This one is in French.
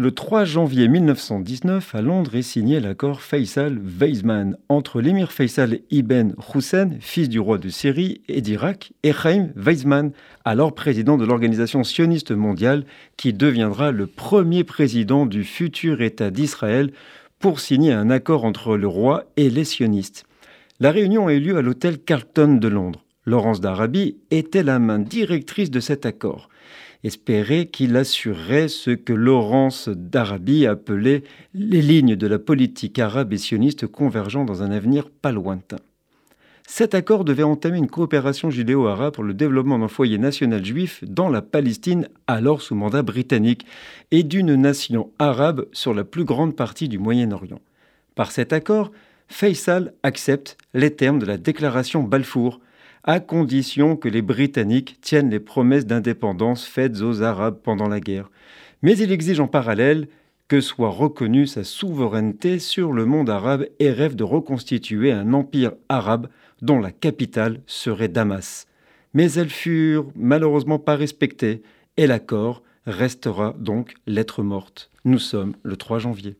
Le 3 janvier 1919, à Londres, est signé l'accord Faisal-Weizmann entre l'émir Faisal ibn Hussein, fils du roi de Syrie et d'Irak, et Chaim Weizmann, alors président de l'Organisation sioniste mondiale, qui deviendra le premier président du futur État d'Israël pour signer un accord entre le roi et les sionistes. La réunion a eu lieu à l'hôtel Carlton de Londres. Laurence d'Arabie était la main directrice de cet accord espérait qu'il assurerait ce que Laurence d'Arabie appelait les lignes de la politique arabe et sioniste convergeant dans un avenir pas lointain. Cet accord devait entamer une coopération judéo-arabe pour le développement d'un foyer national juif dans la Palestine, alors sous mandat britannique, et d'une nation arabe sur la plus grande partie du Moyen-Orient. Par cet accord, Faisal accepte les termes de la déclaration Balfour, à condition que les Britanniques tiennent les promesses d'indépendance faites aux Arabes pendant la guerre. Mais il exige en parallèle que soit reconnue sa souveraineté sur le monde arabe et rêve de reconstituer un empire arabe dont la capitale serait Damas. Mais elles furent malheureusement pas respectées et l'accord restera donc lettre morte. Nous sommes le 3 janvier.